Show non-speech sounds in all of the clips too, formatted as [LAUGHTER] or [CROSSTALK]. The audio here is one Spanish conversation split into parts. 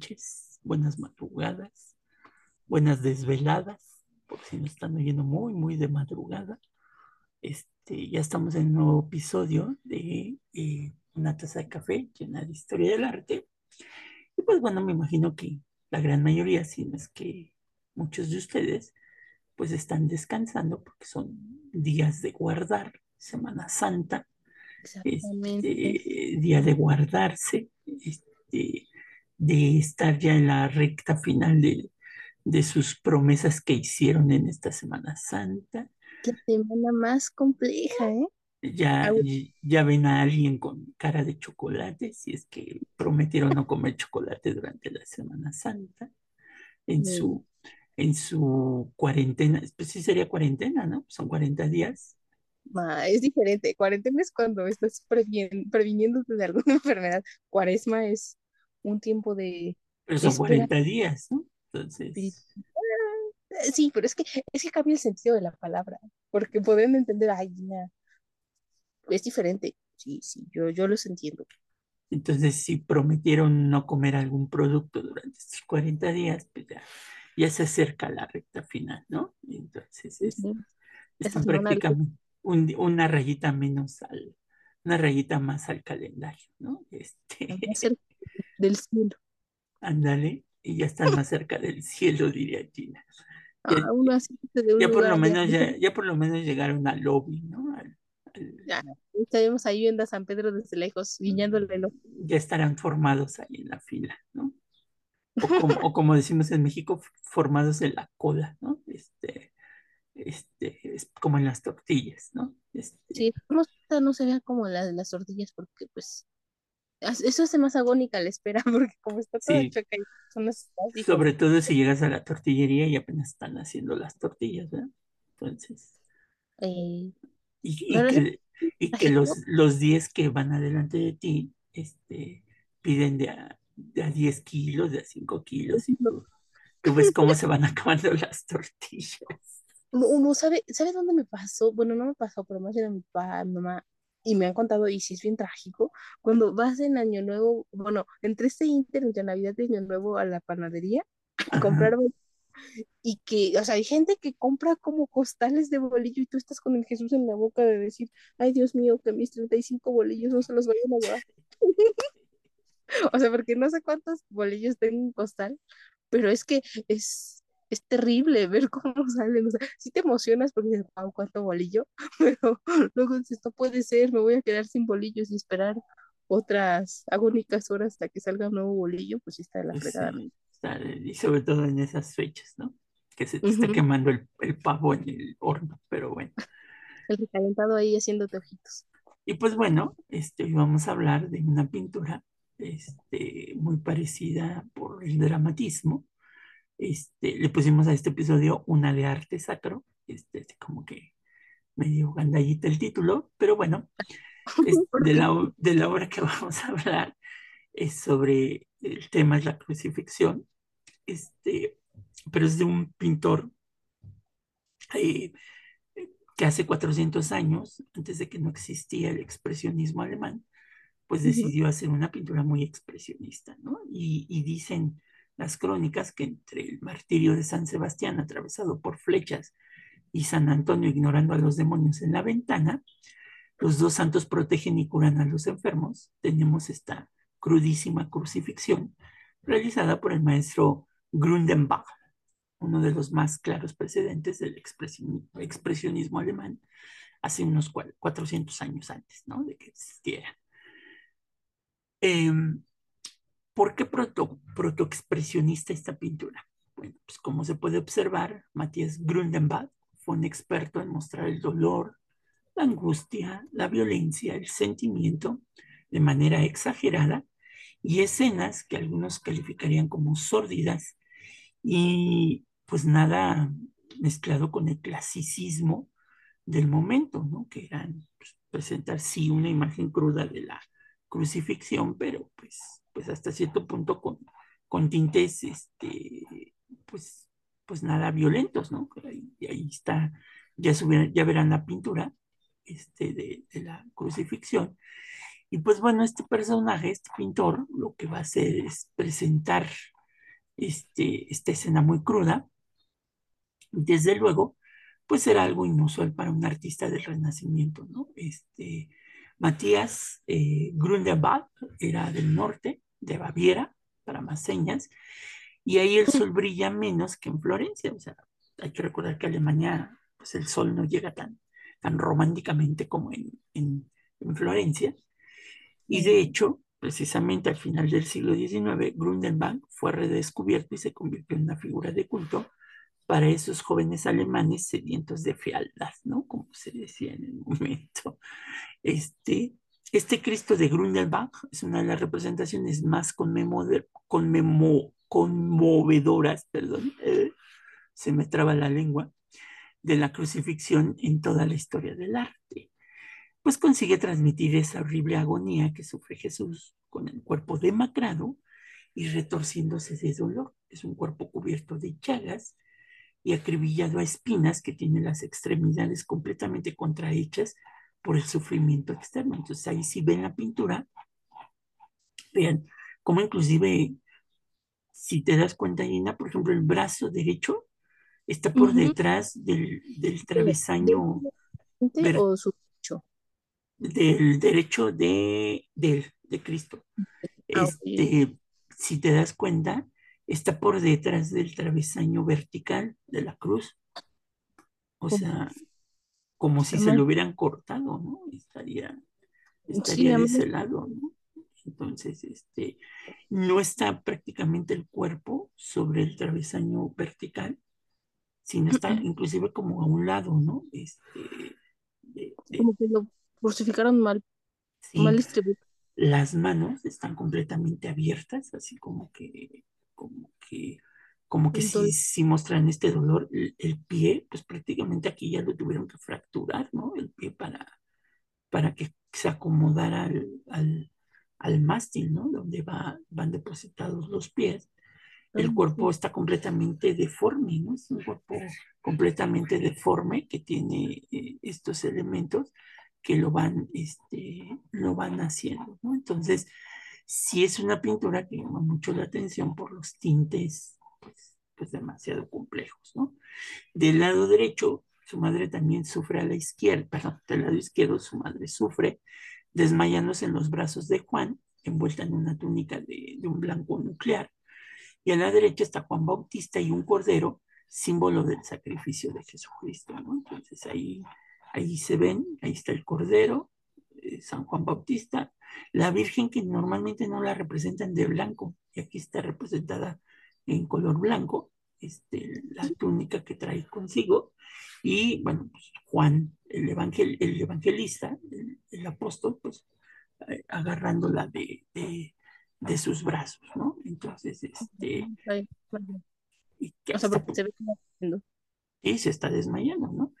noches, buenas madrugadas, buenas desveladas, por si no están oyendo muy, muy de madrugada. Este, ya estamos en un nuevo episodio de eh, Una taza de café llena de historia del arte. Y pues bueno, me imagino que la gran mayoría, si no es que muchos de ustedes, pues están descansando porque son días de guardar, Semana Santa, este, día de guardarse, este, de estar ya en la recta final de, de sus promesas que hicieron en esta Semana Santa. Qué semana más compleja, ¿eh? Ya, ya ven a alguien con cara de chocolate, si es que prometieron no comer chocolate durante la Semana Santa, en su, en su cuarentena, pues sí sería cuarentena, ¿no? Son 40 días. es diferente. Cuarentena es cuando estás previniéndote de alguna [LAUGHS] enfermedad. Cuaresma es un tiempo de. Pero son 40 días, ¿no? Entonces. Sí, pero es que, es que cambia el sentido de la palabra, porque pueden entender, ay, es diferente. Sí, sí, yo, yo los entiendo. Entonces, si prometieron no comer algún producto durante estos 40 días, pues ya, ya se acerca la recta final, ¿no? Entonces, es, prácticamente una rayita menos al, una rayita más al calendario, ¿no? Este... Del cielo. Ándale, y ya está más cerca del cielo, diría Gina. Ya, por lo menos ya, por lo menos llegaron al lobby, ¿no? Ya, estaremos ahí viendo a San Pedro desde lejos, guiñándole Ya estarán formados ahí en la fila, ¿no? O [LAUGHS] como, o como decimos en México, formados en la cola, ¿no? Este, este, es como en las tortillas, ¿no? Este, sí, no, no se vea como las, las tortillas porque pues eso hace más agónica la espera [LAUGHS] porque como está todo sí. son las Sobre todo si llegas a la tortillería y apenas están haciendo las tortillas, ¿verdad? Entonces. Eh, y, que, y que los, los 10 que van adelante de ti este, piden de a, de a 10 kilos, de a 5 kilos, y tú, tú ves cómo se van [LAUGHS] acabando las tortillas. Uno sabe, ¿sabe dónde me pasó? Bueno, no me pasó, pero más era mi papá, mi mamá, y me han contado, y sí es bien trágico, cuando vas en Año Nuevo, bueno, entre este inter, entre Navidad y Año Nuevo a la panadería, a comprar y que, o sea, hay gente que compra como costales de bolillo y tú estás con el Jesús en la boca de decir, ay Dios mío, que mis 35 bolillos no se los vayan a llevar. [LAUGHS] o sea, porque no sé cuántos bolillos tengo en costal, pero es que es, es terrible ver cómo [LAUGHS] salen. O sea, sí te emocionas porque dices, wow, cuánto bolillo, [LAUGHS] pero luego dices, esto puede ser, me voy a quedar sin bolillos y esperar otras agónicas horas hasta que salga un nuevo bolillo, pues sí está de la fregada. y sobre todo en esas fechas, ¿no? Que se te está quemando el, el, pavo en el horno, pero bueno. [LAUGHS] El recalentado ahí haciéndote ojitos. Y pues bueno, este, hoy vamos a hablar de una pintura este, muy parecida por el dramatismo, este, le pusimos a este episodio una de arte sacro, este, como que medio gandallita el título, pero bueno, [LAUGHS] de, la, de la obra que [LAUGHS] vamos a hablar es sobre el tema es la crucifixión, este, pero es de un pintor eh, que hace 400 años, antes de que no existía el expresionismo alemán, pues decidió hacer una pintura muy expresionista, ¿no? Y, y dicen las crónicas que entre el martirio de San Sebastián atravesado por flechas y San Antonio ignorando a los demonios en la ventana, los dos santos protegen y curan a los enfermos. Tenemos esta crudísima crucifixión realizada por el maestro Grundenbach, uno de los más claros precedentes del expresionismo alemán, hace unos 400 años antes ¿no? de que existiera. Eh, ¿Por qué proto, protoexpresionista esta pintura? Bueno, pues como se puede observar, Matías Grundenbach fue un experto en mostrar el dolor, la angustia, la violencia, el sentimiento de manera exagerada y escenas que algunos calificarían como sórdidas y pues nada mezclado con el clasicismo del momento, ¿no? Que eran pues, presentar sí una imagen cruda de la crucifixión, pero pues pues hasta cierto punto con, tintes, este, pues, pues nada violentos, ¿no? Ahí, está, ya, ya verán la pintura este, de, la crucifixión. Y pues bueno, este personaje, este pintor, lo que va a hacer es presentar este, esta escena muy cruda. Desde luego, pues era algo inusual para un artista del Renacimiento, Matías eh, Grundenbach era del norte, de Baviera, para más señas, y ahí el sol brilla menos que en Florencia, o sea, hay que recordar que Alemania, pues el sol no llega tan, tan románticamente como en, en, en Florencia, y de hecho, precisamente al final del siglo XIX, Grundenbach fue redescubierto y se convirtió en una figura de culto para esos jóvenes alemanes sedientos de fealdad, ¿no? Como se decía en el momento. Este, este Cristo de Grundelbach es una de las representaciones más conmemo, conmovedoras, perdón, eh, se me traba la lengua, de la crucifixión en toda la historia del arte. Pues consigue transmitir esa horrible agonía que sufre Jesús con el cuerpo demacrado y retorciéndose de dolor. Es un cuerpo cubierto de llagas y acribillado a espinas que tiene las extremidades completamente contrahechas por el sufrimiento externo. Entonces ahí sí ven la pintura, vean cómo inclusive, si te das cuenta, Gina, por ejemplo, el brazo derecho está por uh -huh. detrás del, del travesaño. ¿De, o su? Del derecho de, de, de Cristo. Ah, este, okay. Si te das cuenta, está por detrás del travesaño vertical de la cruz. O sea, como si se lo hubieran cortado, ¿no? Estaría, estaría sí, de ese lado, ¿no? Entonces, este, no está prácticamente el cuerpo sobre el travesaño vertical, sino está inclusive como a un lado, ¿no? Este, de, de, como que lo crucificaron mal, sí, mal distribuido. Las manos están completamente abiertas, así como que como que, como que si, si muestran este dolor, el, el, pie, pues prácticamente aquí ya lo tuvieron que fracturar, ¿no? El pie para, para que se acomodara al, al, al mástil, ¿no? Donde va, van depositados los pies. El cuerpo está completamente deforme, ¿no? Es un cuerpo completamente deforme que tiene eh, estos elementos que lo van, este, lo van haciendo, ¿no? Entonces, sí es una pintura que llama mucho la atención por los tintes, pues, demasiado complejos, ¿no? Del lado derecho, su madre también sufre a la izquierda, perdón, del lado izquierdo su madre sufre, desmayándose en los brazos de Juan, envuelta en una túnica de, un blanco nuclear, y a la derecha está Juan Bautista y un cordero, símbolo del sacrificio de Jesucristo. Entonces ahí, ahí se ven, ahí está el cordero, eh, San Juan Bautista, la Virgen que normalmente no la representan de blanco, y aquí está representada en color blanco, este, la túnica que trae consigo, y bueno, pues Juan, el, evangel, el evangelista, el, el, apóstol, pues eh, agarrándola de, de, de, sus brazos, ¿no? Entonces, este... Y que o sea, porque se ve como... Sí, se está desmayando, ¿no?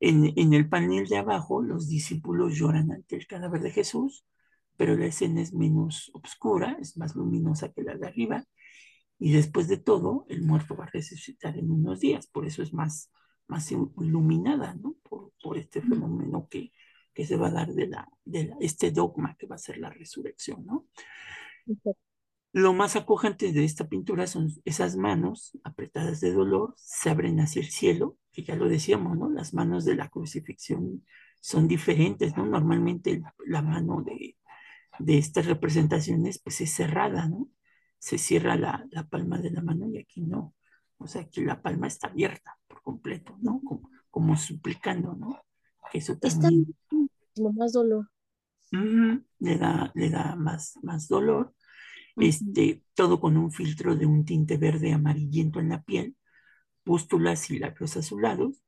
En, en, el panel de abajo, los discípulos lloran ante el cadáver de Jesús, pero la escena es menos oscura, es más luminosa que la de arriba, y después de todo, el muerto va a resucitar en unos días, por eso es más, más iluminada, ¿no? Por, por este fenómeno que, que, se va a dar de, la, de la, este dogma que va a ser la resurrección, ¿no? Lo más acojante de esta pintura son esas manos apretadas de dolor, se abren hacia el cielo, que ya lo decíamos, ¿no? Las manos de la crucifixión son diferentes, ¿no? Normalmente la mano de, de estas representaciones pues es cerrada, ¿no? Se cierra la, la, palma de la mano y aquí no. O sea, aquí la palma está abierta por completo, ¿no? Como, como suplicando, ¿no? Que eso también... Está más dolor. Uh -huh, le, da, le da más, más dolor. Este, todo con un filtro de un tinte verde amarillento en la piel, pústulas y labios azulados.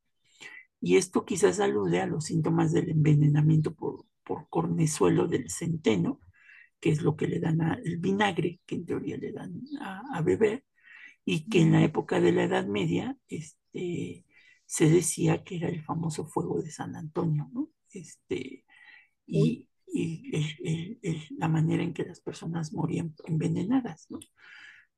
Y esto quizás alude a los síntomas del envenenamiento por, por cornezuelo del centeno, que es lo que le dan al vinagre, que en teoría le dan a, a, beber, y que en la época de la Edad Media este, se decía que era el famoso fuego de San Antonio, ¿no? Este, y, y el, el, el, la manera en que las personas morían envenenadas, ¿no?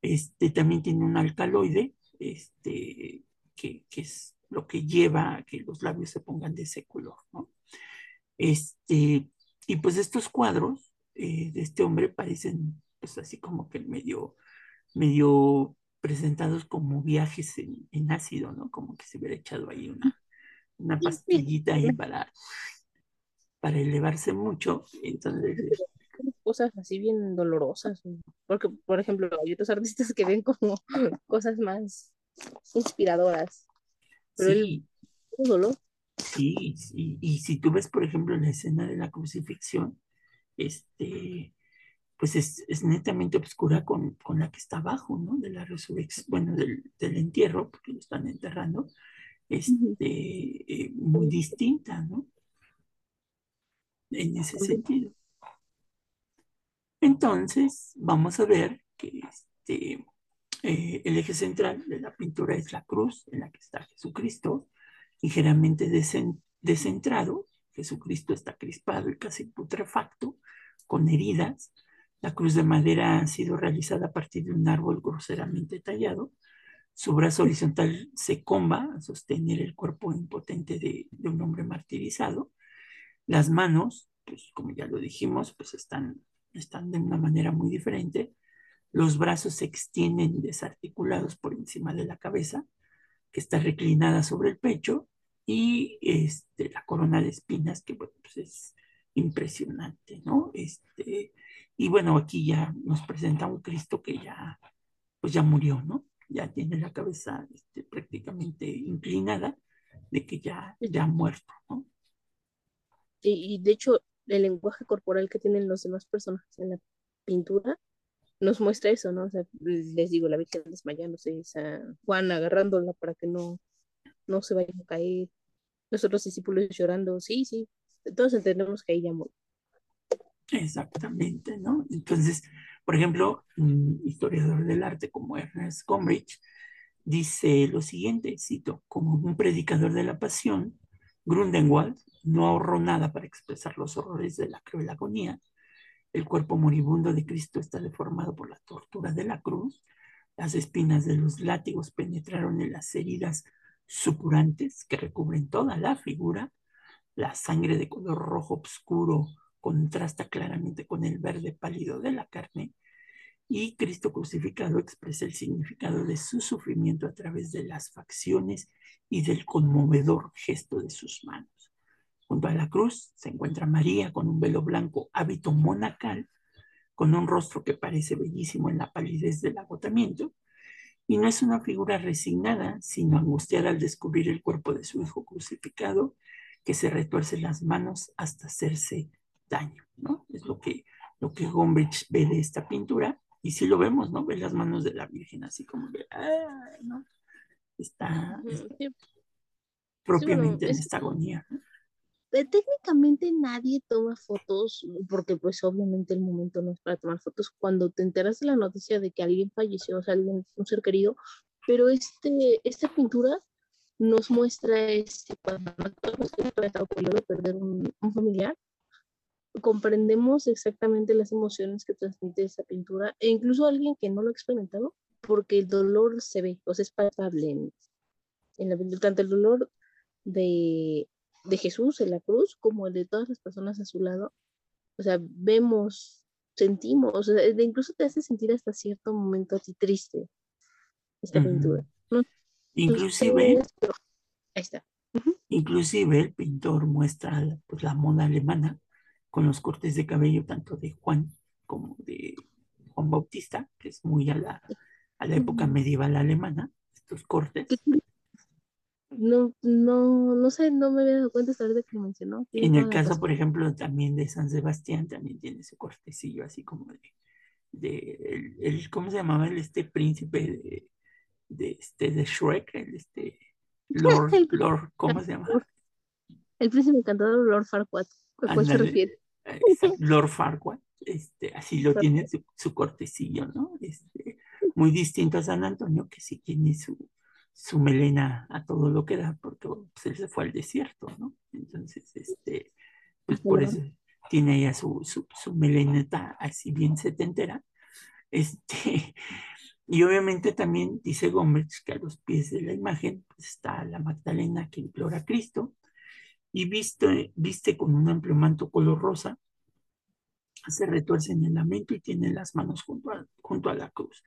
Este, también tiene un alcaloide, este, que, que es lo que lleva a que los labios se pongan de ese color, ¿no? Este, y pues estos cuadros eh, de este hombre parecen pues así como que medio, medio presentados como viajes en, en ácido, ¿no? Como que se hubiera echado ahí una, una pastillita ahí para, para elevarse mucho. Entonces, cosas así bien dolorosas. Porque, por ejemplo, hay otros artistas que ven como cosas más inspiradoras. Pero sí, el dolor. Sí, sí, y si tú ves, por ejemplo, la escena de la crucifixión, este, pues es, es netamente oscura con, con, la que está abajo, ¿no? De la resurrección, bueno, del, del, entierro, porque lo están enterrando, este, eh, muy distinta, ¿no? En ese sentido. Entonces, vamos a ver que este, eh, el eje central de la pintura es la cruz en la que está Jesucristo, ligeramente descentrado. Jesucristo está crispado y casi putrefacto, con heridas. La cruz de madera ha sido realizada a partir de un árbol groseramente tallado. Su brazo horizontal se comba a sostener el cuerpo impotente de, un hombre martirizado. Las manos, pues como ya lo dijimos, pues están están de una manera muy diferente. Los brazos se extienden desarticulados por encima de la cabeza, que está reclinada sobre el pecho, y este, la corona de espinas, que bueno, pues es impresionante, ¿no? Este, y bueno, aquí ya nos presenta un Cristo que ya, pues ya murió, ¿no? Ya tiene la cabeza este, prácticamente inclinada, de que ya, ya ha muerto, ¿no? Y, y de hecho, el lenguaje corporal que tienen los demás personajes en la pintura nos muestra eso, ¿no? O sea, les digo, la Virgen desmayándose, Juan agarrándola para que no, no se vaya a caer, los otros discípulos llorando, sí, sí, todos entendemos que ella murió. Exactamente, ¿no? Entonces, por ejemplo, un historiador del arte como Ernest Gombrich dice lo siguiente, cito, como un predicador de la pasión, Grundenwald no ahorró nada para expresar los horrores de la cruel agonía. El cuerpo moribundo de Cristo está deformado por la tortura de la cruz. Las espinas de los látigos penetraron en las heridas supurantes que recubren toda la figura. La sangre de color rojo oscuro contrasta claramente con el verde pálido de la carne. Y Cristo crucificado expresa el significado de su sufrimiento a través de las facciones y del conmovedor gesto de sus manos. Junto a la cruz se encuentra María con un velo blanco, hábito monacal, con un rostro que parece bellísimo en la palidez del agotamiento, y no es una figura resignada, sino angustiada al descubrir el cuerpo de su hijo crucificado, que se retuerce las manos hasta hacerse daño, ¿no? Es lo que, lo que Gombrich ve de esta pintura, y si lo vemos, ¿no? Ve las manos de la Virgen así como que, ah, ¿no? Está, propiamente en esta agonía, ¿no? Técnicamente nadie toma fotos, porque pues obviamente el momento no es para tomar fotos cuando te enteras de la noticia de que alguien falleció, o sea, alguien, un ser querido, pero este, esta pintura nos muestra este, cuando todos de perder un, familiar, comprendemos exactamente las emociones que transmite esa pintura, e incluso alguien que no lo ha experimentado, porque el dolor se ve, o sea, es palpable en, la tanto el dolor de de Jesús en la cruz como el de todas las personas a su lado. O sea, vemos, sentimos, o sea, incluso te hace sentir hasta cierto momento a ti triste esta pintura. Inclusive, ahí está. Inclusive el pintor muestra pues, la moda alemana con los cortes de cabello tanto de Juan como de Juan Bautista, que es muy a la, a la época medieval alemana, estos cortes. No, no, no sé, no me había dado cuenta hasta de que lo mencionó. En el caso, por ejemplo, también de San Sebastián, también tiene su cortecillo así como de, de el, ¿cómo se llamaba el este príncipe de, de este de Shrek? El este [LAUGHS] Lord, Lord, ¿cómo se llama? El príncipe encantador Lord Farquaad, ¿a cuál se refiere? Lord Farquaad, este, así lo tiene su, su cortecillo, ¿no? Este, muy distinto a San Antonio, que sí tiene su, su melena a todo lo que da, porque pues, él se fue al desierto, ¿no? Entonces, este, pues por eso tiene ella su, su, su meleneta así bien setentera. Este, [LAUGHS] y obviamente también dice Gómez que a los pies de la imagen pues, está la Magdalena que implora a Cristo y viste, viste con un amplio manto color rosa se retuerce en el lamento y tiene las manos junto a, junto a la cruz.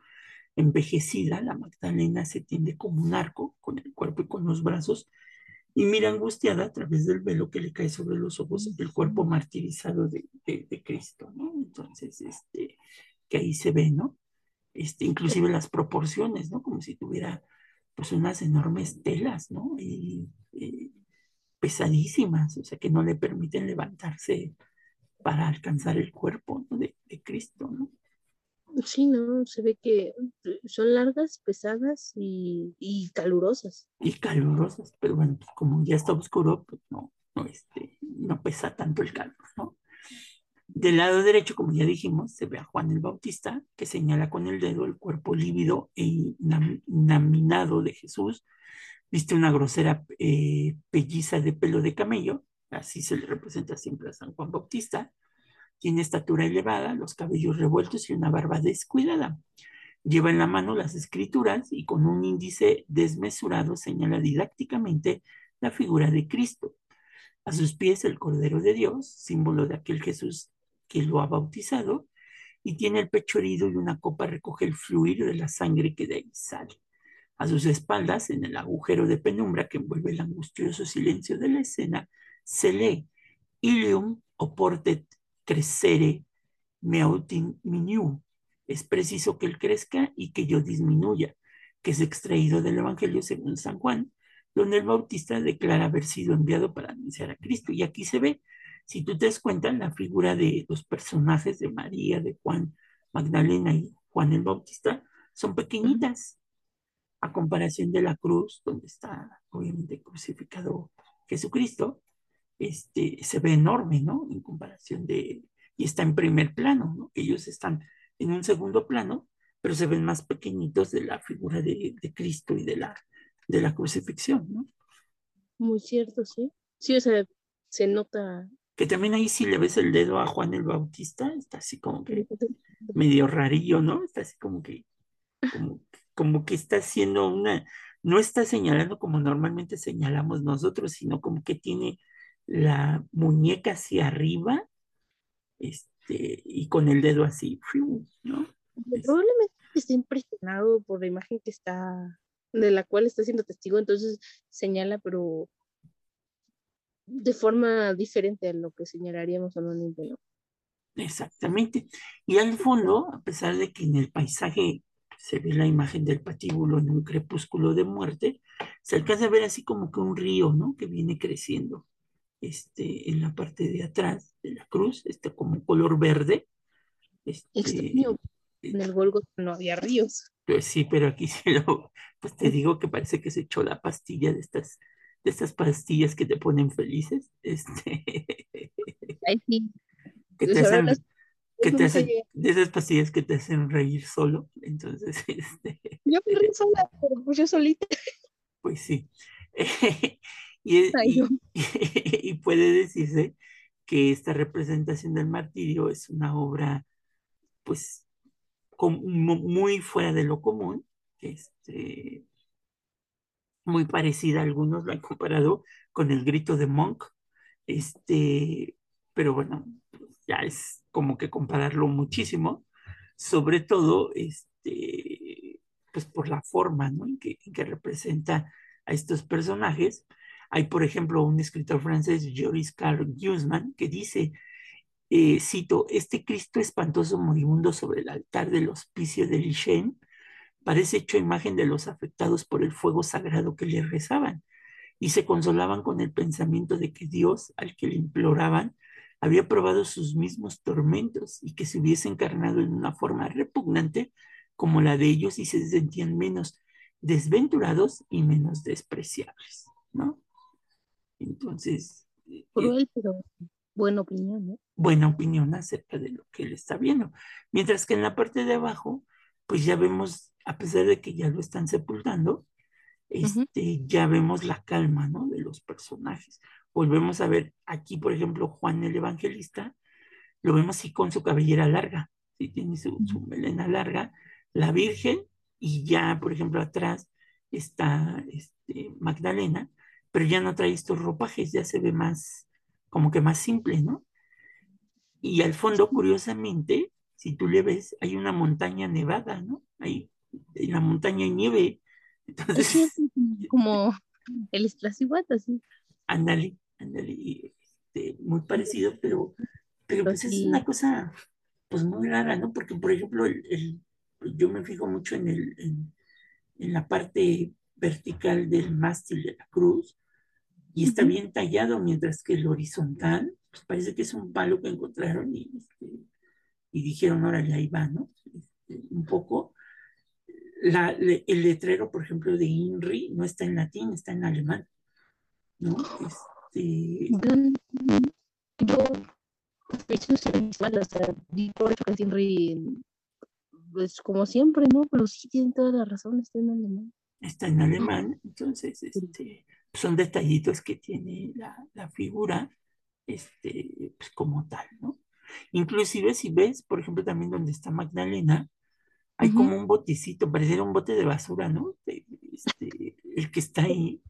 Envejecida, la Magdalena se tiende como un arco con el cuerpo y con los brazos y mira angustiada a través del velo que le cae sobre los ojos el cuerpo martirizado de, de, Cristo, ¿no? Entonces, este, que ahí se ve, ¿no? Este, inclusive las proporciones, ¿no? Como si tuviera pues unas enormes telas, ¿no? Y, pesadísimas, o sea, que no le permiten levantarse para alcanzar el cuerpo de, de Cristo, ¿no? Sí, no, se ve que son largas, pesadas y, y calurosas. Y calurosas, pero bueno, pues como ya está oscuro, pues no, no, este, no pesa tanto el calor, ¿no? Del lado derecho, como ya dijimos, se ve a Juan el Bautista, que señala con el dedo el cuerpo lívido e inaminado de Jesús. Viste una grosera eh, pelliza de pelo de camello, así se le representa siempre a San Juan Bautista. Tiene estatura elevada, los cabellos revueltos y una barba descuidada. Lleva en la mano las escrituras y con un índice desmesurado señala didácticamente la figura de Cristo. A sus pies el Cordero de Dios, símbolo de aquel Jesús que lo ha bautizado, y tiene el pecho herido y una copa recoge el fluir de la sangre que de ahí sale. A sus espaldas, en el agujero de penumbra que envuelve el angustioso silencio de la escena, se lee Ilium oportet crecere meautin minu. Es preciso que él crezca y que yo disminuya, que es extraído del Evangelio según San Juan, donde el Bautista declara haber sido enviado para anunciar a Cristo. Y aquí se ve, si tú te das cuenta, la figura de los personajes de María, de Juan, Magdalena y Juan el Bautista son pequeñitas a comparación de la cruz, donde está obviamente crucificado Jesucristo, este, se ve enorme, ¿no? En comparación de, y está en primer plano, ¿no? Ellos están en un segundo plano, pero se ven más pequeñitos de la figura de, de Cristo y de la, de la crucifixión, ¿no? Muy cierto, sí. Sí, o sea, se nota. Que también ahí si le ves el dedo a Juan el Bautista, está así como que [LAUGHS] medio rarillo, ¿no? Está así como que, como, como que está haciendo una, no está señalando como normalmente señalamos nosotros, sino como que tiene la muñeca hacia arriba este, y con el dedo así, ¿no? Probablemente esté impresionado por la imagen que está, de la cual está siendo testigo, entonces señala, pero de forma diferente a lo que señalaríamos normalmente, ¿no? Exactamente. Y al fondo, a pesar de que en el paisaje se ve la imagen del patíbulo en un crepúsculo de muerte, se alcanza a ver así como que un río, ¿no? Que viene creciendo este, en la parte de atrás de la cruz, está como color verde. Este, Extraño. En el Golgo no había ríos. Pues sí, pero aquí [LAUGHS] se lo, pues te digo que parece que se echó la pastilla de estas, de estas pastillas que te ponen felices. [LAUGHS] Este, Ay, sí. Que te hacen, que te hacen, de esas pastillas que te hacen reír solo. Entonces, [LAUGHS] este. Yo me río sola, pero pues yo solita. Pues sí. [LAUGHS] Y, puede decirse que esta representación del martirio es una obra, pues, muy fuera de lo común, este, muy parecida, algunos lo han comparado con el grito de Monk, este, pero bueno, ya es como que compararlo muchísimo, sobre todo, este, pues por la forma, ¿no? En que, en que representa a estos personajes, hay, por ejemplo, un escritor francés, Joris Carl Guzman, que dice, eh, cito, este Cristo espantoso moribundo sobre el altar del hospicio de Lichen parece hecho imagen de los afectados por el fuego sagrado que le rezaban y se consolaban con el pensamiento de que Dios, al que le imploraban, había probado sus mismos tormentos y que se hubiese encarnado en una forma repugnante como la de ellos y se sentían menos desventurados y menos despreciables, ¿no? Entonces... Eh, Cruel, pero buena opinión, ¿no? Buena opinión acerca de lo que él está viendo. Mientras que en la parte de abajo, pues ya vemos, a pesar de que ya lo están sepultando, este, ya vemos la calma, ¿no? De los personajes. Volvemos a ver aquí, por ejemplo, Juan el Evangelista, lo vemos así con su cabellera larga, ¿sí? tiene su, su melena larga, la Virgen, y ya, por ejemplo, atrás está este, Magdalena, pero ya no trae estos ropajes, ya se ve más, como que más simple, ¿no? Y al fondo, curiosamente, si tú le ves, hay una montaña nevada, ¿no? Ahí, en la montaña hay nieve. [LAUGHS] Entonces, como el Iztaccíhuatl, así. ándale, ándale, este, muy parecido, pero, pero pues es una sí, cosa, pues muy rara, ¿no? Porque, por ejemplo, el, el- yo me fijo mucho en el, en, en la parte vertical del mástil de la cruz, y está bien tallado, mientras que el horizontal, pues parece que es un palo que encontraron y, este, y dijeron, órale, ahí va, ¿no? Este, un poco. La, le- el letrero, por ejemplo, de INRI no está en latín, está en alemán, ¿no? Este, yo, eso es igual, o sea, por que Henry, pues como siempre, ¿no? Pero sí tienen toda la razón, está en alemán. Está en alemán, entonces, este, son detallitos que tiene la, la figura, este, pues como tal, ¿no? Inclusive si ves, por ejemplo, también donde está Magdalena, hay como un botecito, pareciera un bote de basura, ¿no? Este, el que está ahí.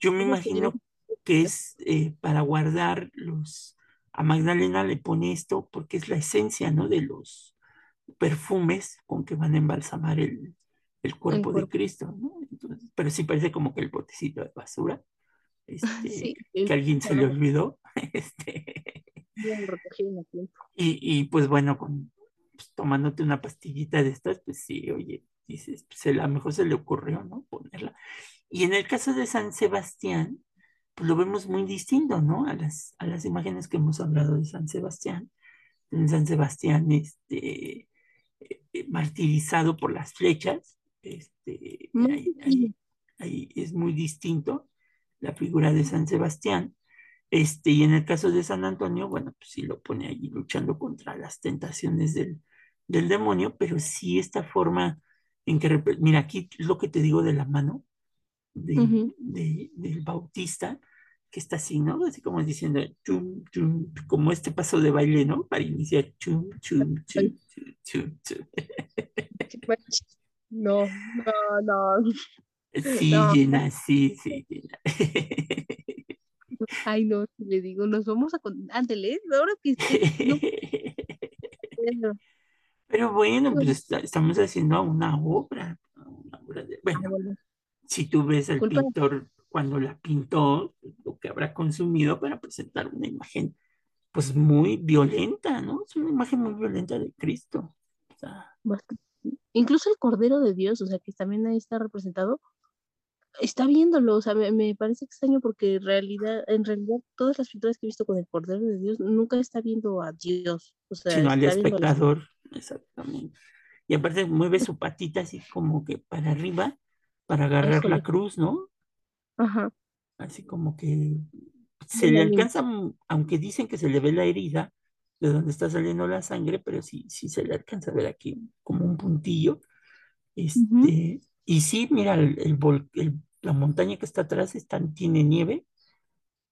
Yo me imagino que es eh, para guardar los... A Magdalena le pone esto porque es la esencia, ¿no? De los perfumes con que van a embalsamar el, el el cuerpo de. Cristo, ¿no? Entonces, pero sí parece como que el botecito de basura, [LAUGHS] este, Sí, que alguien se le olvidó, [LAUGHS] este, bien recogido en el tiempo. y, y pues bueno, con, pues, tomándote una pastillita de estas, pues sí, oye, dices, pues a lo mejor se le ocurrió, ¿no? Ponerla. Y en el caso de San Sebastián, pues lo vemos muy distinto, ¿no? A las, a las imágenes que hemos hablado de San Sebastián. En San Sebastián, este, eh, eh, martirizado por las flechas, este, ahí, ahí- ahí es muy distinto la figura de San Sebastián. Este, y en el caso de San Antonio, bueno, pues sí lo pone allí luchando contra las tentaciones del, del demonio, pero sí esta forma en que, mira, aquí es lo que te digo de la mano de, Ujú. de- del Bautista, que está así, ¿no? Así como diciendo, chum, chum, como este paso de baile, ¿no? Para iniciar, chum, chum, chum, chum, chum, chum. No, no, no, Sí, no. llena, sí, sí, llena. [LAUGHS] Ay, no, le digo, nos vamos a... Ándale, ahora que no. [LAUGHS] Pero bueno, No, pues está- estamos haciendo una obra, una obra de, ah, bueno, bueno, si tú ves al culpa. pintor cuando la pintó, lo que habrá consumido para presentar una imagen, pues muy violenta, ¿no? Es una imagen muy violenta de Cristo. O sea, bastante. Incluso el Cordero de Dios, o sea, que también ahí está representado, está viéndolo, o sea, me, me parece extraño porque en realidad, en realidad todas las pinturas que he visto con el Cordero de Dios nunca está viendo a Dios, o sea, sino al la... espectador, exactamente. Y aparte mueve su patita así como que para arriba para agarrar la cruz, ¿no? ajá, Así como que se le alcanza, aunque dicen que se le ve la herida de donde está saliendo la sangre, pero sí, sí se le alcanza a ver aquí como un puntillo. Este, y sí, mira, el, el vol- el- la montaña que está atrás está, tiene nieve,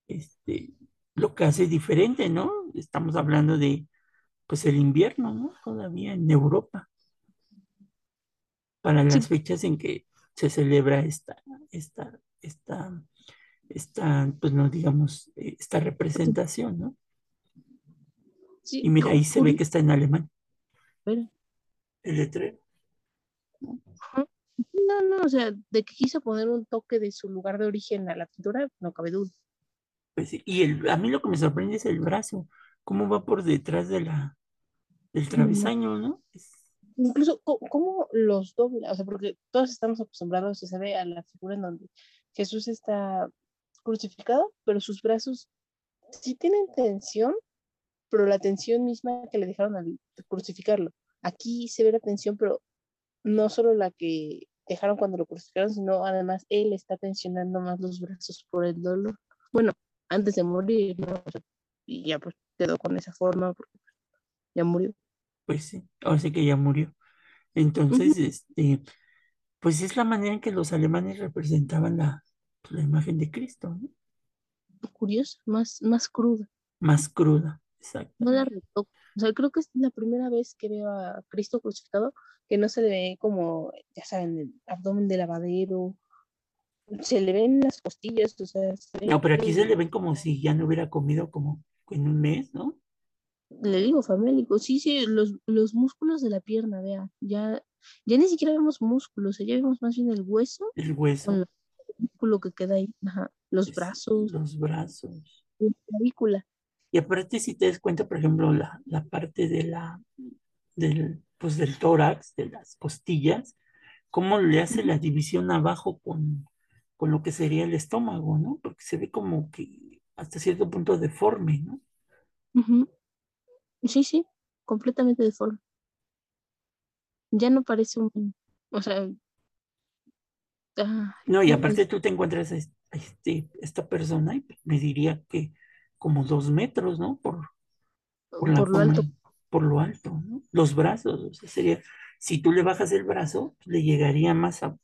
este, lo que hace diferente, ¿no? Estamos hablando de, pues, el invierno, ¿no? Todavía en Europa, para las Sí, fechas en que se celebra esta, esta, esta, esta, pues, no digamos, eh, esta representación, ¿no? Y mira, ahí se ve que está en alemán, pero, el letrero, ¿no? No, o sea, de que quiso poner un toque de su lugar de origen a la pintura, no cabe duda. Pues sí, y el, a mí lo que me sorprende es el brazo, cómo va por detrás de la, del travesaño, ¿no? Es- Incluso, ¿cómo los dobla? O sea, porque todos estamos acostumbrados, se sabe, a la figura en donde Jesús está crucificado, pero sus brazos sí tienen tensión, pero la tensión misma que le dejaron al crucificarlo. Aquí se ve la tensión, pero no solo la que dejaron cuando lo crucificaron, sino además él está tensionando más los brazos por el dolor. Bueno, antes de morir, ¿no? Y ya pues quedó con esa forma porque ya murió. pues sí, ahora sí que ya murió. Entonces, este, pues es la manera en que los alemanes representaban la, la imagen de Cristo, ¿no? Curioso, más, más cruda. Más cruda, No la retoco. O sea, creo que es la primera vez que veo a Cristo crucificado que no se le ve como, ya saben, el abdomen de lavadero, se le ven las costillas, o sea, se No, pero aquí se le ven como si ya no hubiera comido como en un mes, ¿no? Le digo famélico, sí, sí, los, los músculos de la pierna, vea, ya, ya ni siquiera vemos músculos, ya vemos más bien el hueso El con hueso, el músculo que queda ahí, ajá, los es brazos, los brazos. la clavícula. Y aparte, si te das cuenta, por ejemplo, la, la parte de la, del, pues del tórax, de las costillas, cómo le hace la división abajo con, con lo que sería el estómago, ¿no? Porque se ve como que hasta cierto punto deforme, ¿no? Sí, sí, completamente deforme. Ya no parece un, o sea, ah, No, y aparte tú te encuentras a es- a este, esta persona y me diría que como dos metros, ¿no? Por, por lo alto. por lo alto, ¿no? Los brazos, o sea, sería, si tú le bajas el brazo, le llegaría más a,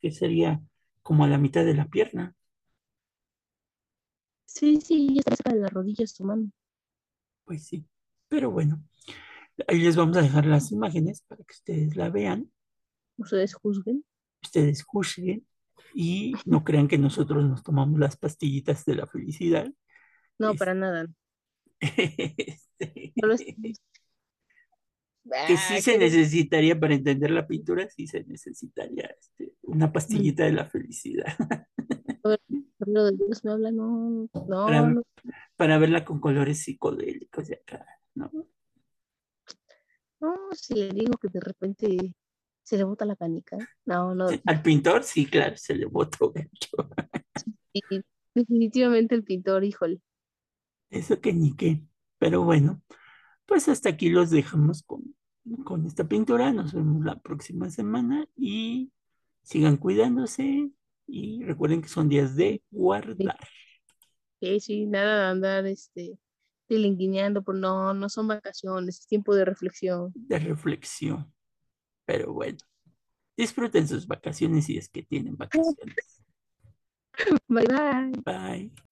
que sería como a la mitad de la pierna. Sí, sí, está cerca de las rodillas tu mano. Pues sí. Pero bueno, ahí les vamos a dejar las imágenes para que ustedes la vean, Ustedes juzguen. ustedes juzguen y no crean que nosotros nos tomamos las pastillitas de la felicidad. No, Es- para nada. Solo es... este, que Ah, sí se necesitaría para entender la pintura, sí se necesitaría este, una pastillita de la felicidad de Dios me habla, no, no, para, no, para verla con colores psicodélicos de acá, ¿no? no, si le digo que de repente se le bota la canica. No, no, Al pintor, sí, claro, se le botó y definitivamente el pintor, híjole. Eso que ni qué. Pero bueno, pues hasta aquí los dejamos con, con esta pintura. Nos vemos la próxima semana y sigan cuidándose y recuerden que son días de guardar, sí, sí, nada de andar, este, tilinguineando, por no, no son vacaciones, es tiempo de reflexión. de reflexión. Pero bueno, disfruten sus vacaciones si es que tienen vacaciones. [LAUGHS] Bye, bye. Bye.